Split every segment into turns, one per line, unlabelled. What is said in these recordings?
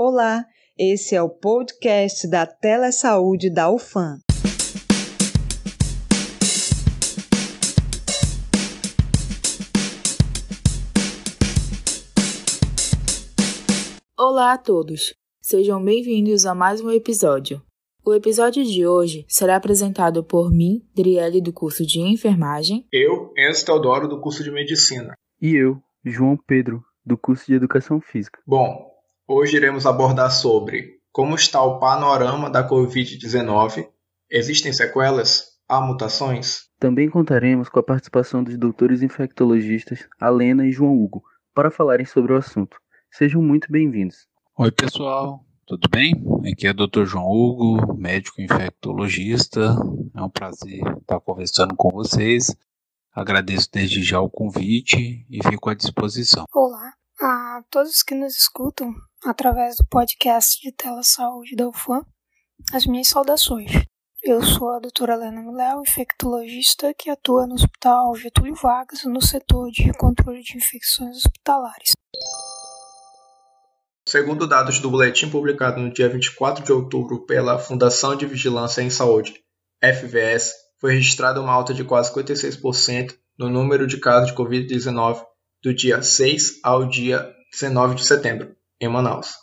Olá, esse é o podcast da Telesaúde da UFAM.
Olá a todos, sejam bem-vindos a mais um episódio. O episódio de hoje será apresentado por mim, Driele, do curso de enfermagem.
Eu, Enzo Teodoro, do curso de medicina.
E eu, João Pedro, do curso de educação física.
Bom, Hoje iremos abordar sobre como está o panorama da Covid-19, existem sequelas, há mutações?
Também contaremos com a participação dos doutores infectologistas Alena e João Hugo para falarem sobre o assunto. Sejam muito bem-vindos.
Oi, pessoal. Tudo bem? Aqui é o Dr. João Hugo, médico infectologista. É um prazer estar conversando com vocês. Agradeço desde já o convite e fico à disposição.
Olá a todos que nos escutam através do podcast de Telesaúde da UFAM, as minhas saudações. Eu sou a doutora Helena Miléo, infectologista que atua no Hospital Getúlio Vargas no setor de controle de infecções hospitalares.
Segundo dados do boletim publicado no dia 24 de outubro pela Fundação de Vigilância em Saúde, FVS, foi registrada uma alta de quase 56% no número de casos de Covid-19 do dia 6 ao dia 19 de setembro, em Manaus.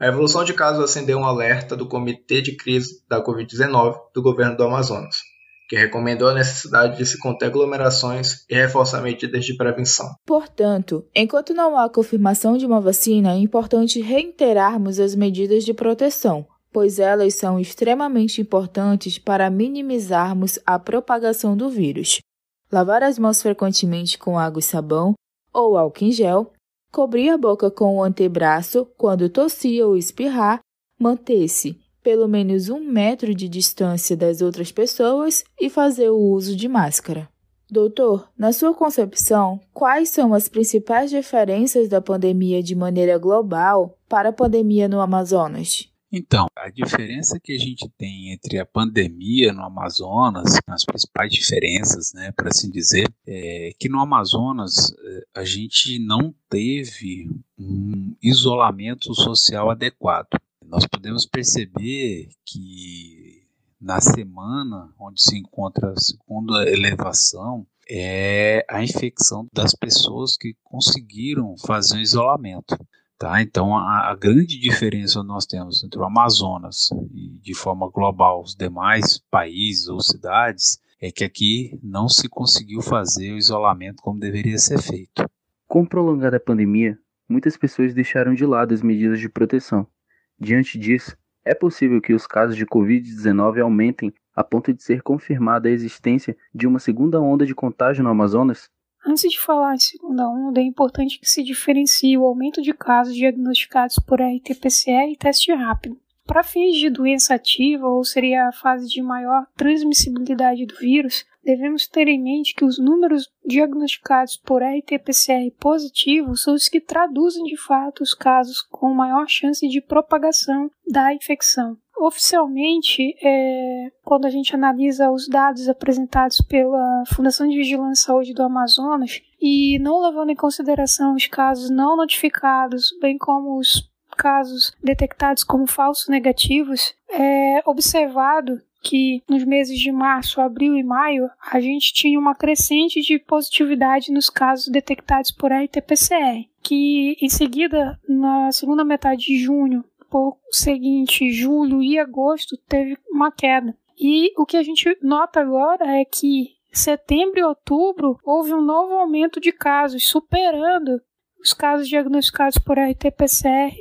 A evolução de casos acendeu um alerta do Comitê de Crise da Covid-19 do governo do Amazonas, que recomendou a necessidade de se conter aglomerações e reforçar medidas de prevenção.
Portanto, enquanto não há confirmação de uma vacina, é importante reiterarmos as medidas de proteção, pois elas são extremamente importantes para minimizarmos a propagação do vírus. Lavar as mãos frequentemente com água e sabão, ou álcool em gel, cobrir a boca com o antebraço quando tossir ou espirrar, manter-se pelo menos um metro de distância das outras pessoas e fazer o uso de máscara. Doutor, na sua concepção, quais são as principais diferenças da pandemia de maneira global para a pandemia no Amazonas?
Então, a diferença que a gente tem entre a pandemia no Amazonas, as principais diferenças, né, para assim dizer, é que no Amazonas eh, a gente não teve um isolamento social adequado. Nós podemos perceber que na semana onde se encontra a segunda elevação é a infecção das pessoas que conseguiram fazer o isolamento. Tá? Então, a, a, grande diferença nós temos entre o Amazonas e, de forma global, os demais países ou cidades é que aqui não se conseguiu fazer o isolamento como deveria ser feito.
Com o prolongar da pandemia, muitas pessoas deixaram de lado as medidas de proteção. Diante disso, é possível que os casos de Covid-19 aumentem a ponto de ser confirmada a existência de uma segunda onda de contágio no Amazonas?
Antes de falar em segunda onda, é importante que se diferencie o aumento de casos diagnosticados por RT-PCR e teste rápido. Para fins de doença ativa, ou seria a fase de maior transmissibilidade do vírus, devemos ter em mente que os números diagnosticados por RT-PCR positivo são os que traduzem de fato os casos com maior chance de propagação da infecção. Oficialmente, é, quando a gente analisa os dados apresentados pela Fundação de Vigilância e Saúde do Amazonas, e não levando em consideração os casos não notificados, bem como os casos detectados como falsos negativos, é observado que nos meses de março, abril e maio, a gente tinha uma crescente de positividade nos casos detectados por RT-PCR, que em seguida, na segunda metade de junho, por seguinte, julho e agosto, teve uma queda. E o que a gente nota agora é que setembro e outubro houve um novo aumento de casos, superando os casos diagnosticados por RT-PCR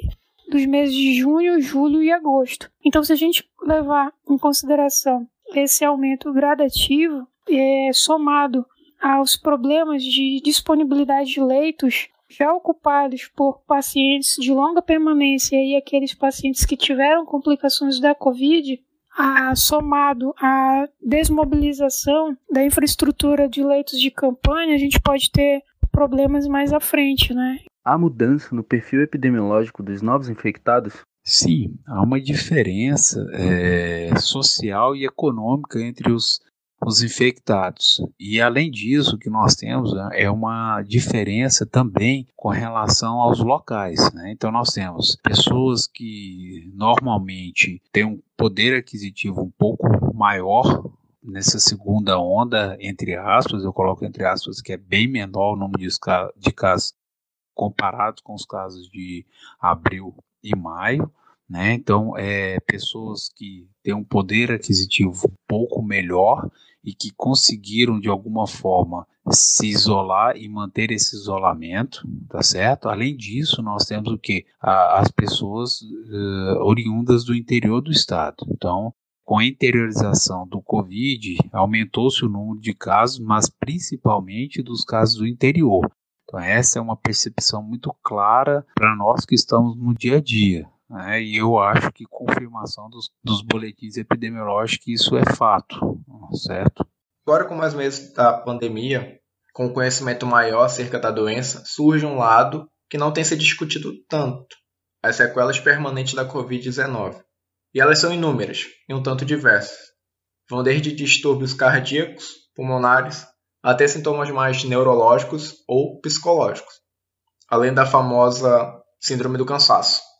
dos meses de junho, julho e agosto. Então, se a gente levar em consideração esse aumento gradativo, é, somado aos problemas de disponibilidade de leitos já ocupados por pacientes de longa permanência e aqueles pacientes que tiveram complicações da Covid, a, somado à desmobilização da infraestrutura de leitos de campanha, a gente pode ter problemas mais à frente, né?
Há mudança no perfil epidemiológico dos novos infectados?
Sim, há uma diferença é, social e econômica entre os os infectados. E além disso, o que nós temos né, é uma diferença também com relação aos locais. Né? Então, nós temos pessoas que normalmente têm um poder aquisitivo um pouco maior nessa segunda onda, entre aspas, eu coloco entre aspas, que é bem menor o número de casos comparados com os casos de abril e maio. Né? Então, é, pessoas que têm um poder aquisitivo um pouco melhor e que conseguiram de alguma forma se isolar e manter esse isolamento, tá certo? Além disso, nós temos o que? As pessoas uh, oriundas do interior do estado. Então, com a interiorização do Covid, aumentou-se o número de casos, mas principalmente dos casos do interior. Então, essa é uma percepção muito clara para nós que estamos no dia a dia. Né? E eu acho que confirmação dos, dos boletins epidemiológicos, isso é fato, certo?
Agora, com mais meses da pandemia, com conhecimento maior acerca da doença, surge um lado que não tem sido discutido tanto: as sequelas permanentes da Covid-19. E elas são inúmeras e um tanto diversas. Vão desde distúrbios cardíacos, pulmonares, até sintomas mais neurológicos ou psicológicos, além da famosa síndrome do cansaço.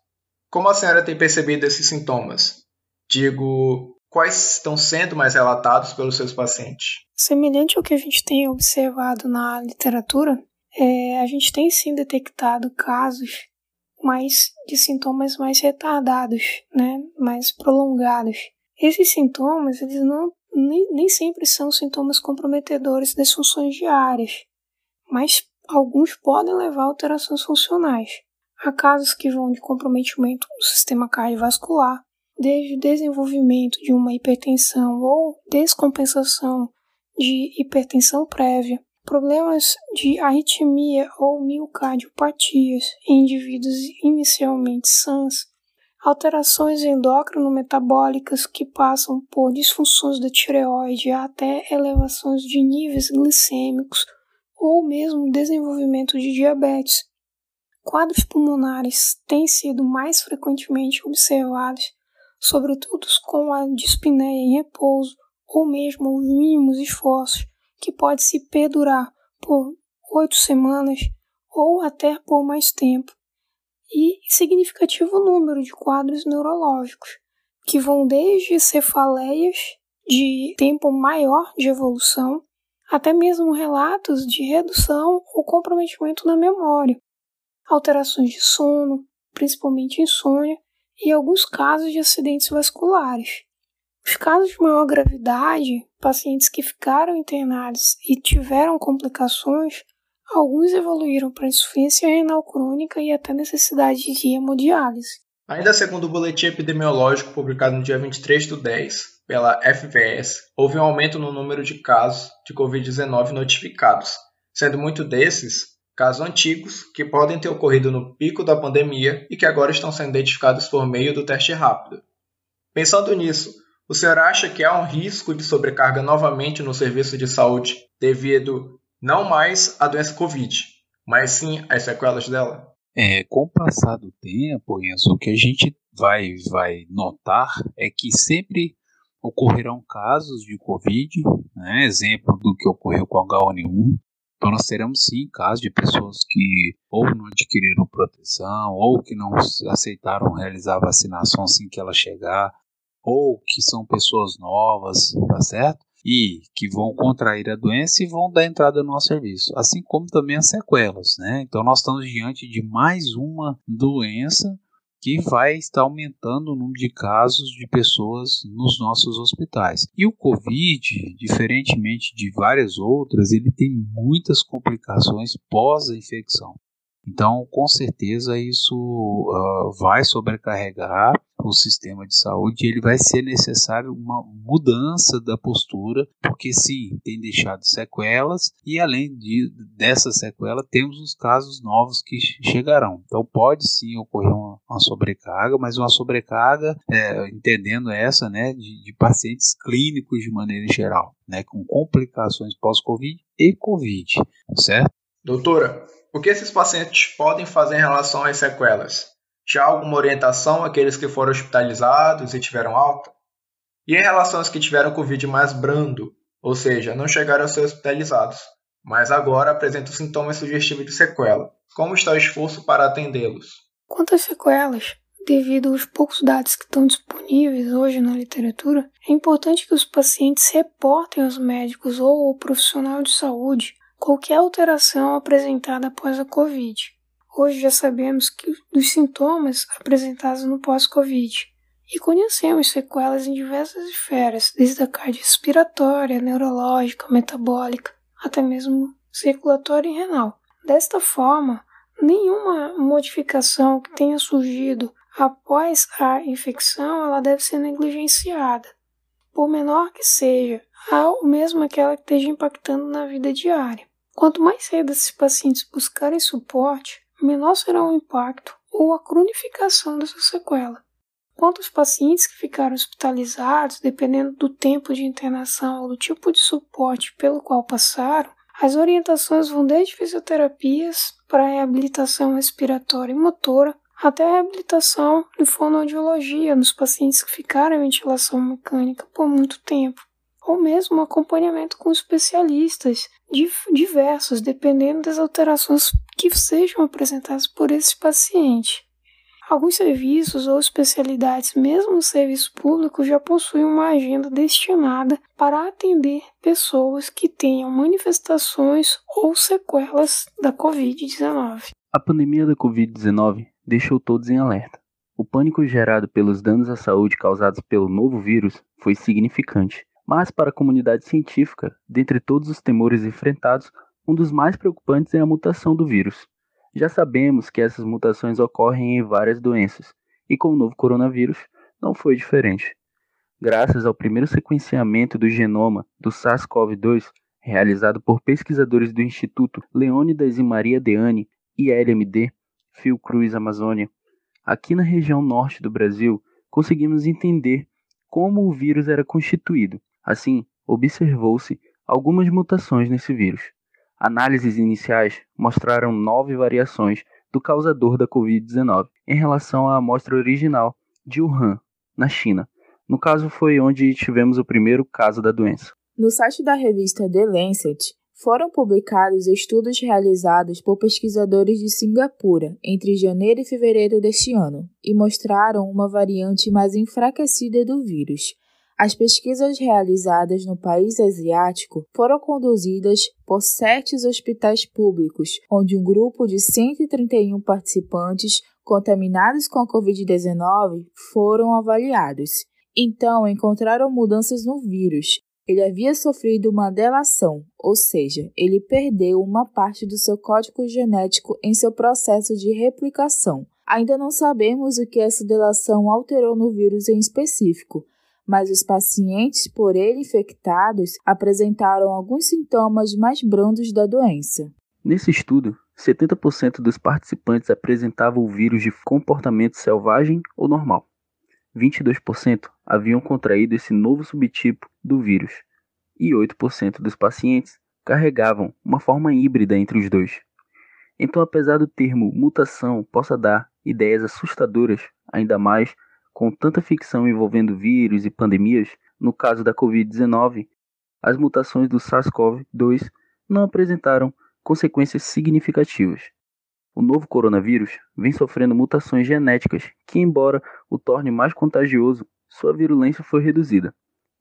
Como a senhora tem percebido esses sintomas? Digo, quais estão sendo mais relatados pelos seus pacientes?
Semelhante ao que a gente tem observado na literatura, é, a gente tem sim detectado casos mais de sintomas mais retardados, né, mais prolongados. Esses sintomas, eles não nem, nem sempre são sintomas comprometedores das funções diárias, mas alguns podem levar a alterações funcionais. Há casos que vão de comprometimento do sistema cardiovascular, desde o desenvolvimento de uma hipertensão ou descompensação de hipertensão prévia, problemas de arritmia ou miocardiopatias em indivíduos inicialmente sãs, alterações endócrino-metabólicas que passam por disfunções da tireoide até elevações de níveis glicêmicos ou mesmo desenvolvimento de diabetes, Quadros pulmonares têm sido mais frequentemente observados, sobretudo com a dispneia em repouso ou mesmo os mínimos esforços, que pode se perdurar por oito semanas ou até por mais tempo, e significativo número de quadros neurológicos, que vão desde cefaleias de tempo maior de evolução, até mesmo relatos de redução ou comprometimento da memória, alterações de sono, principalmente insônia, e alguns casos de acidentes vasculares. Os casos de maior gravidade, pacientes que ficaram internados e tiveram complicações, alguns evoluíram para insuficiência renal crônica e até necessidade de hemodiálise.
Ainda segundo o boletim epidemiológico publicado no dia 23 de 10 pela FVS, houve um aumento no número de casos de Covid-19 notificados, sendo muito desses casos antigos que podem ter ocorrido no pico da pandemia e que agora estão sendo identificados por meio do teste rápido. Pensando nisso, o senhor acha que há um risco de sobrecarga novamente no serviço de saúde devido não mais à doença Covid, mas sim às sequelas dela?
É, com o passar do tempo, Enzo, o que a gente vai, vai notar é que sempre ocorrerão casos de Covid, né, exemplo do que ocorreu com o H1N1, então nós teremos sim casos de pessoas que ou não adquiriram proteção, ou que não aceitaram realizar a vacinação assim que ela chegar, ou que são pessoas novas, tá certo? E que vão contrair a doença e vão dar entrada no nosso serviço, assim como também as sequelas, né? Então nós estamos diante de mais uma doença que vai estar aumentando o número de casos de pessoas nos nossos hospitais. E o Covid, diferentemente de várias outras, ele tem muitas complicações pós a infecção. Então, com certeza, isso uh, vai sobrecarregar o sistema de saúde e ele vai ser necessário uma mudança da postura, porque sim, tem deixado sequelas e além de, dessa sequela, temos os casos novos que chegarão. Então, pode sim ocorrer uma, uma sobrecarga, mas uma sobrecarga, é, entendendo essa, né, de, de pacientes clínicos de maneira geral, né, com complicações pós-Covid e Covid, certo?
Doutora, o que esses pacientes podem fazer em relação às sequelas? Já alguma orientação àqueles que foram hospitalizados e tiveram alta? E em relação aos que tiveram Covid mais brando, ou seja, não chegaram a ser hospitalizados, mas agora apresentam sintomas sugestivos de sequela. Como está o esforço para atendê-los?
Quanto às sequelas, devido aos poucos dados que estão disponíveis hoje na literatura, é importante que os pacientes reportem aos médicos ou ao profissional de saúde qualquer alteração apresentada após a Covid. Hoje já sabemos que dos sintomas apresentados no pós-Covid e conhecemos sequelas em diversas esferas, desde a cardiorrespiratória, neurológica, metabólica, até mesmo circulatória e renal. Desta forma, nenhuma modificação que tenha surgido após a infecção ela deve ser negligenciada, por menor que seja, ou mesmo aquela que esteja impactando na vida diária. Quanto mais cedo esses pacientes buscarem suporte, menor será o impacto ou a cronificação dessa sequela. Quanto aos pacientes que ficaram hospitalizados, dependendo do tempo de internação ou do tipo de suporte pelo qual passaram, as orientações vão desde fisioterapias para reabilitação respiratória e motora até a reabilitação de fonoaudiologia nos pacientes que ficaram em ventilação mecânica por muito tempo, ou mesmo acompanhamento com especialistas diversos, dependendo das alterações que sejam apresentadas por esse paciente. Alguns serviços ou especialidades, mesmo no serviço público, já possuem uma agenda destinada para atender pessoas que tenham manifestações ou sequelas da Covid-19.
A pandemia da Covid-19 deixou todos em alerta. O pânico gerado pelos danos à saúde causados pelo novo vírus foi significante, mas para a comunidade científica, dentre todos os temores enfrentados, um dos mais preocupantes é a mutação do vírus. Já sabemos que essas mutações ocorrem em várias doenças, e com o novo coronavírus não foi diferente. Graças ao primeiro sequenciamento do genoma do SARS-CoV-2, realizado por pesquisadores do Instituto Leônidas e Maria Deane, ILMD, Fiocruz Amazônia, aqui na região norte do Brasil, conseguimos entender como o vírus era constituído. Assim, observou-se algumas mutações nesse vírus. Análises iniciais mostraram nove variações do causador da Covid-19 em relação à amostra original de Wuhan, na China. No caso, foi onde tivemos o primeiro caso da doença.
No site da revista The Lancet, foram publicados estudos realizados por pesquisadores de Singapura entre janeiro e fevereiro deste ano e mostraram uma variante mais enfraquecida do vírus, as pesquisas realizadas no país asiático foram conduzidas por sete hospitais públicos, onde um grupo de 131 participantes contaminados com a Covid-19 foram avaliados. Então, encontraram mudanças no vírus. Ele havia sofrido uma delação, ou seja, ele perdeu uma parte do seu código genético em seu processo de replicação. Ainda não sabemos o que essa delação alterou no vírus em específico, mas os pacientes por ele infectados apresentaram alguns sintomas mais brandos da doença.
Nesse estudo, 70% dos participantes apresentavam o vírus de comportamento selvagem ou normal. 22% haviam contraído esse novo subtipo do vírus, e 8% dos pacientes carregavam uma forma híbrida entre os dois. Então, apesar do termo mutação possa dar ideias assustadoras, ainda mais com tanta ficção envolvendo vírus e pandemias, no caso da Covid-19, as mutações do SARS-CoV-2 não apresentaram consequências significativas. O novo coronavírus vem sofrendo mutações genéticas que, embora o torne mais contagioso, sua virulência foi reduzida.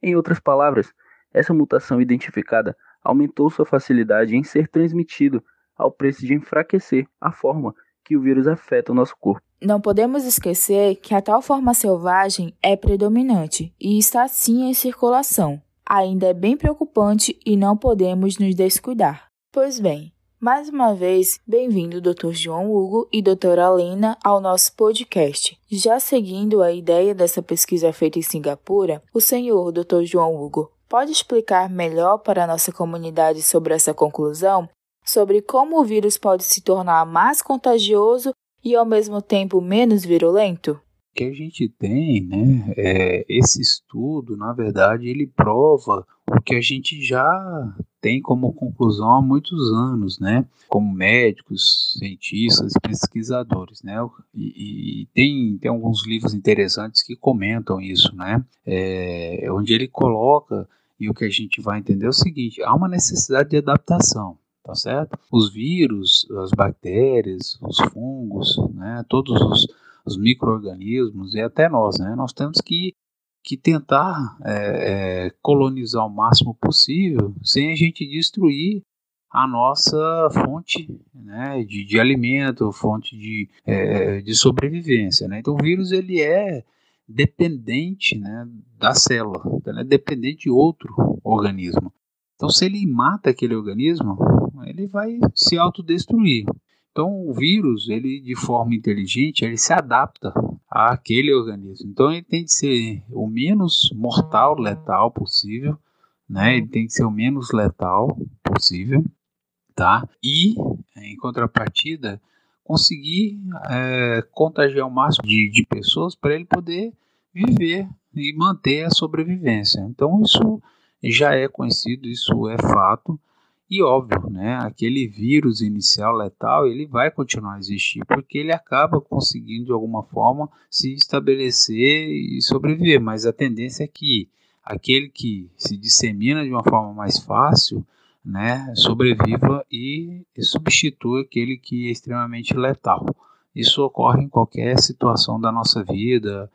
Em outras palavras, essa mutação identificada aumentou sua facilidade em ser transmitido ao preço de enfraquecer a forma que o vírus afeta o nosso corpo.
Não podemos esquecer que a tal forma selvagem é predominante e está sim em circulação. Ainda é bem preocupante e não podemos nos descuidar. Pois bem, mais uma vez, bem-vindo Dr. João Hugo e Dra. Alena ao nosso podcast. Já seguindo a ideia dessa pesquisa feita em Singapura, o senhor Dr. João Hugo pode explicar melhor para a nossa comunidade sobre essa conclusão sobre como o vírus pode se tornar mais contagioso e ao mesmo tempo menos virulento?
O que a gente tem, né, é, esse estudo, na verdade, ele prova o que a gente já tem como conclusão há muitos anos, né, como médicos, cientistas, pesquisadores, né, e, e tem, tem alguns livros interessantes que comentam isso, né, é, onde ele coloca E o que a gente vai entender é o seguinte: há uma necessidade de adaptação, tá certo? Os vírus, as bactérias, os fungos, né, todos os, os micro-organismos e até nós, né, nós temos que, que tentar é, é, colonizar o máximo possível sem a gente destruir a nossa fonte né, de, de alimento, fonte de, é, de sobrevivência. Né? Então o vírus ele é dependente né, da célula, ele é dependente de outro organismo. Então se ele mata aquele organismo, ele vai se autodestruir. Então o vírus, ele de forma inteligente, ele se adapta àquele organismo. Então ele tem que ser o menos mortal, letal possível, né? Ele tem que ser o menos letal possível tá? E, em contrapartida, conseguir é, contagiar o máximo de, de pessoas para ele poder viver e manter a sobrevivência. Então, isso já é conhecido, isso é fato. E óbvio, né, aquele vírus inicial letal, ele vai continuar a existir, porque ele acaba conseguindo de alguma forma se estabelecer e sobreviver, mas a tendência é que aquele que se dissemina de uma forma mais fácil, né, sobreviva e, substitua aquele que é extremamente letal. Isso ocorre em qualquer situação da nossa vida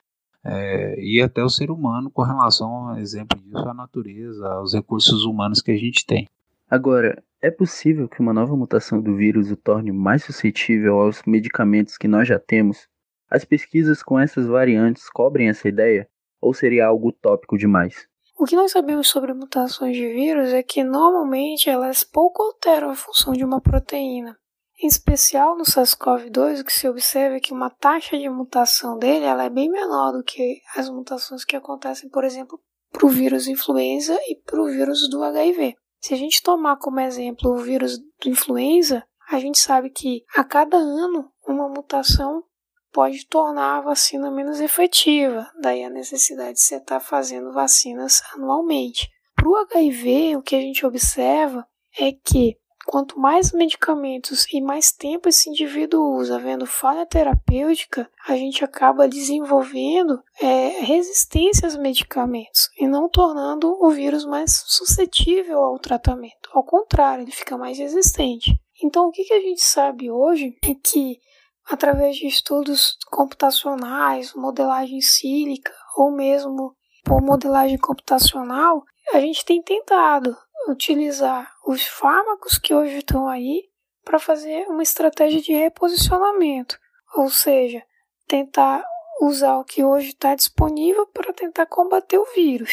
é, e até o ser humano com relação, a exemplo disso, à natureza, aos recursos humanos que a gente tem.
Agora, é possível que uma nova mutação do vírus o torne mais suscetível aos medicamentos que nós já temos? As pesquisas com essas variantes cobrem essa ideia? Ou seria algo utópico demais?
O que nós sabemos sobre mutações de vírus é que normalmente elas pouco alteram a função de uma proteína. Em especial no SARS-CoV-2, o que se observa é que uma taxa de mutação dele ela é bem menor do que as mutações que acontecem, por exemplo, para o vírus influenza e para o vírus do HIV. Se a gente tomar como exemplo o vírus do influenza, a gente sabe que a cada ano uma mutação pode tornar a vacina menos efetiva, daí a necessidade de você estar fazendo vacinas anualmente. Para o HIV, o que a gente observa é que quanto mais medicamentos e mais tempo esse indivíduo usa vendo falha terapêutica, a gente acaba desenvolvendo é, resistência aos medicamentos e não tornando o vírus mais suscetível ao tratamento. Ao contrário, ele fica mais resistente. Então, o que, que a gente sabe hoje é que através de estudos computacionais, modelagem sílica ou mesmo por modelagem computacional, a gente tem tentado utilizar os fármacos que hoje estão aí para fazer uma estratégia de reposicionamento, ou seja, tentar usar o que hoje está disponível para tentar combater o vírus.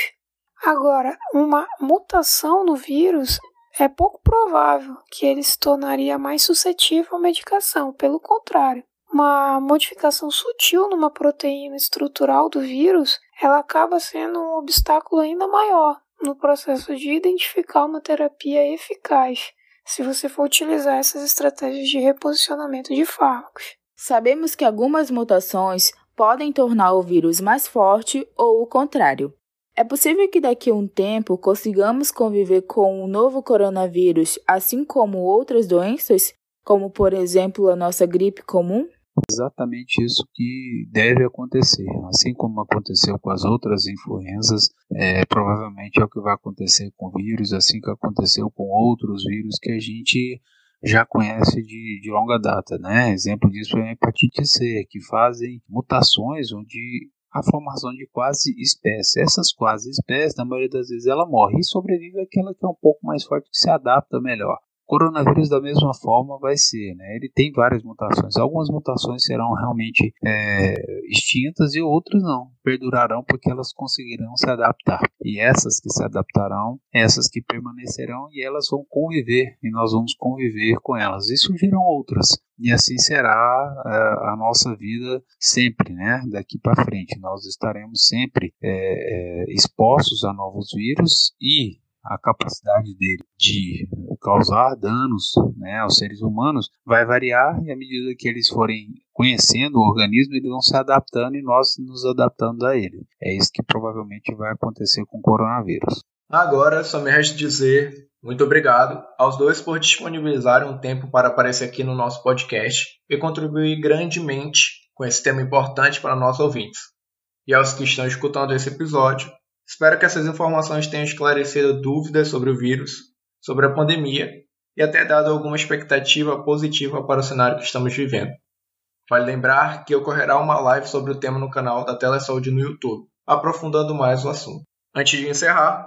Agora, uma mutação no vírus é pouco provável que ele se tornaria mais suscetível à medicação, pelo contrário. Uma modificação sutil numa proteína estrutural do vírus, ela acaba sendo um obstáculo ainda maior no processo de identificar uma terapia eficaz, se você for utilizar essas estratégias de reposicionamento de fármacos.
Sabemos que algumas mutações podem tornar o vírus mais forte ou o contrário. É possível que daqui a um tempo consigamos conviver com o novo coronavírus, assim como outras doenças, como por exemplo a nossa gripe comum?
Exatamente isso que deve acontecer. Assim como aconteceu com as outras influenzas, é, provavelmente é o que vai acontecer com o vírus, assim que aconteceu com outros vírus que a gente já conhece de, de longa data. Né? Exemplo disso é a hepatite C, que fazem mutações onde a formação de quase espécie. Essas quase espécies, na maioria das vezes, ela morre e sobrevive aquela que é um pouco mais forte, que se adapta melhor. Coronavírus, da mesma forma, vai ser. Né? Ele tem várias mutações. Algumas mutações serão realmente é, extintas e outras não. Perdurarão porque elas conseguirão se adaptar. E essas que se adaptarão, essas que permanecerão e elas vão conviver. E nós vamos conviver com elas. E surgirão outras. E assim será é, a nossa vida sempre, né? Daqui para frente. Nós estaremos sempre é, é, expostos a novos vírus e a capacidade dele de causar danos né, aos seres humanos vai variar e à medida que eles forem conhecendo o organismo, eles vão se adaptando e nós nos adaptando a ele. É isso que provavelmente vai acontecer com o coronavírus.
Agora, só me resta dizer muito obrigado aos dois por disponibilizarem um tempo para aparecer aqui no nosso podcast e contribuir grandemente com esse tema importante para nossos ouvintes. E aos que estão escutando esse episódio, Espero que essas informações tenham esclarecido dúvidas sobre o vírus, sobre a pandemia e até dado alguma expectativa positiva para o cenário que estamos vivendo. Vale lembrar que ocorrerá uma live sobre o tema no canal da Telesaúde no YouTube, aprofundando mais o assunto. Antes de encerrar,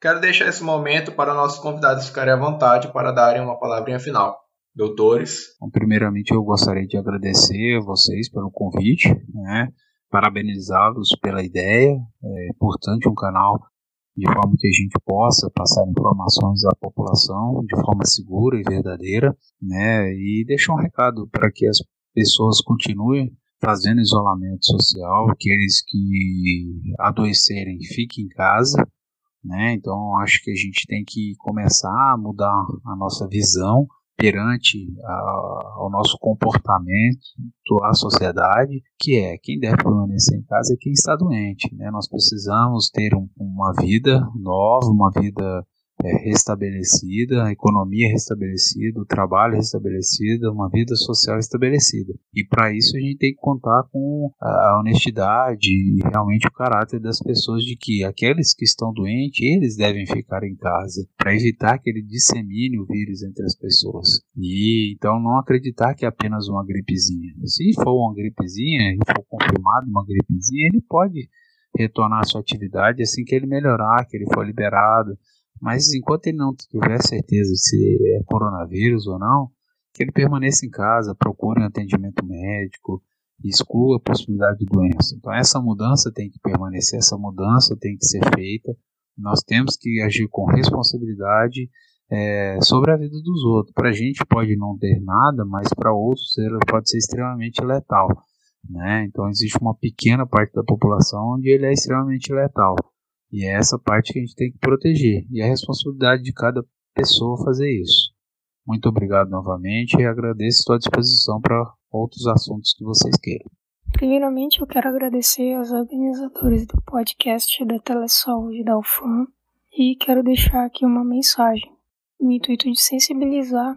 quero deixar esse momento para nossos convidados ficarem à vontade para darem uma palavrinha final. Doutores.
Primeiramente, eu gostaria de agradecer a vocês pelo convite, né? Parabenizá-los pela ideia. É importante um canal de forma que a gente possa passar informações à população de forma segura e verdadeira, né? E deixar um recado para que as pessoas continuem fazendo isolamento social, aqueles que adoecerem fiquem em casa, né? Então acho que a gente tem que começar a mudar a nossa visão perante a, ao nosso comportamento, à sociedade, que é quem deve permanecer em casa é quem está doente. Né? Nós precisamos ter um, uma vida nova, uma vida é, restabelecida, a economia restabelecida, o trabalho restabelecido, uma vida social estabelecida. E para isso a gente tem que contar com a honestidade e realmente o caráter das pessoas de que aqueles que estão doentes, eles devem ficar em casa, para evitar que ele dissemine o vírus entre as pessoas. E então não acreditar que é apenas uma gripezinha. Se for uma gripezinha e for confirmado uma gripezinha, ele pode retornar à sua atividade assim que ele melhorar, que ele for liberado mas enquanto ele não tiver certeza se é coronavírus ou não, que ele permaneça em casa, procure um atendimento médico, exclua a possibilidade de doença. Então essa mudança tem que permanecer, essa mudança tem que ser feita. Nós temos que agir com responsabilidade é, sobre a vida dos outros. Para a gente pode não ter nada, mas para outros pode ser extremamente letal. Né? Então existe uma pequena parte da população onde ele é extremamente letal. E é essa parte que a gente tem que proteger. E é a responsabilidade de cada pessoa fazer isso. Muito obrigado novamente e agradeço sua disposição para outros assuntos que vocês queiram.
Primeiramente, eu quero agradecer aos organizadores do podcast da Telesaúde da UFAM e quero deixar aqui uma mensagem no intuito de sensibilizar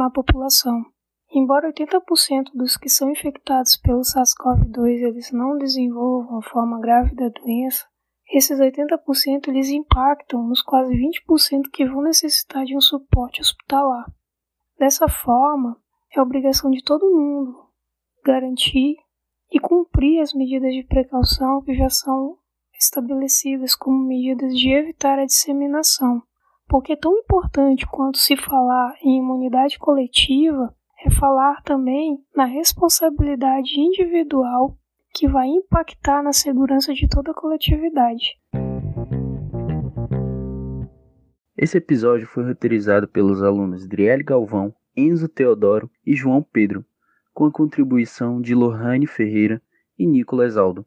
a população. Embora 80% dos que são infectados pelo SARS-CoV-2 eles não desenvolvam a forma grave da doença, esses 80% eles impactam nos quase 20% que vão necessitar de um suporte hospitalar. Dessa forma, é obrigação de todo mundo garantir e cumprir as medidas de precaução que já são estabelecidas como medidas de evitar a disseminação. Porque tão importante quanto se falar em imunidade coletiva é falar também na responsabilidade individual que vai impactar na segurança de toda a coletividade.
Esse episódio foi roteirizado pelos alunos Driele Galvão, Enzo Teodoro e João Pedro, com a contribuição de Lohane Ferreira e Nicolas Aldo.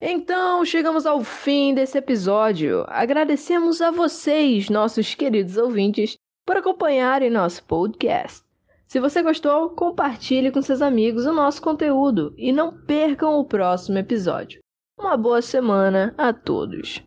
Então, chegamos ao fim desse episódio. Agradecemos a vocês, nossos queridos ouvintes, por acompanharem nosso podcast. Se você gostou, compartilhe com seus amigos o nosso conteúdo e não percam o próximo episódio. Uma boa semana a todos!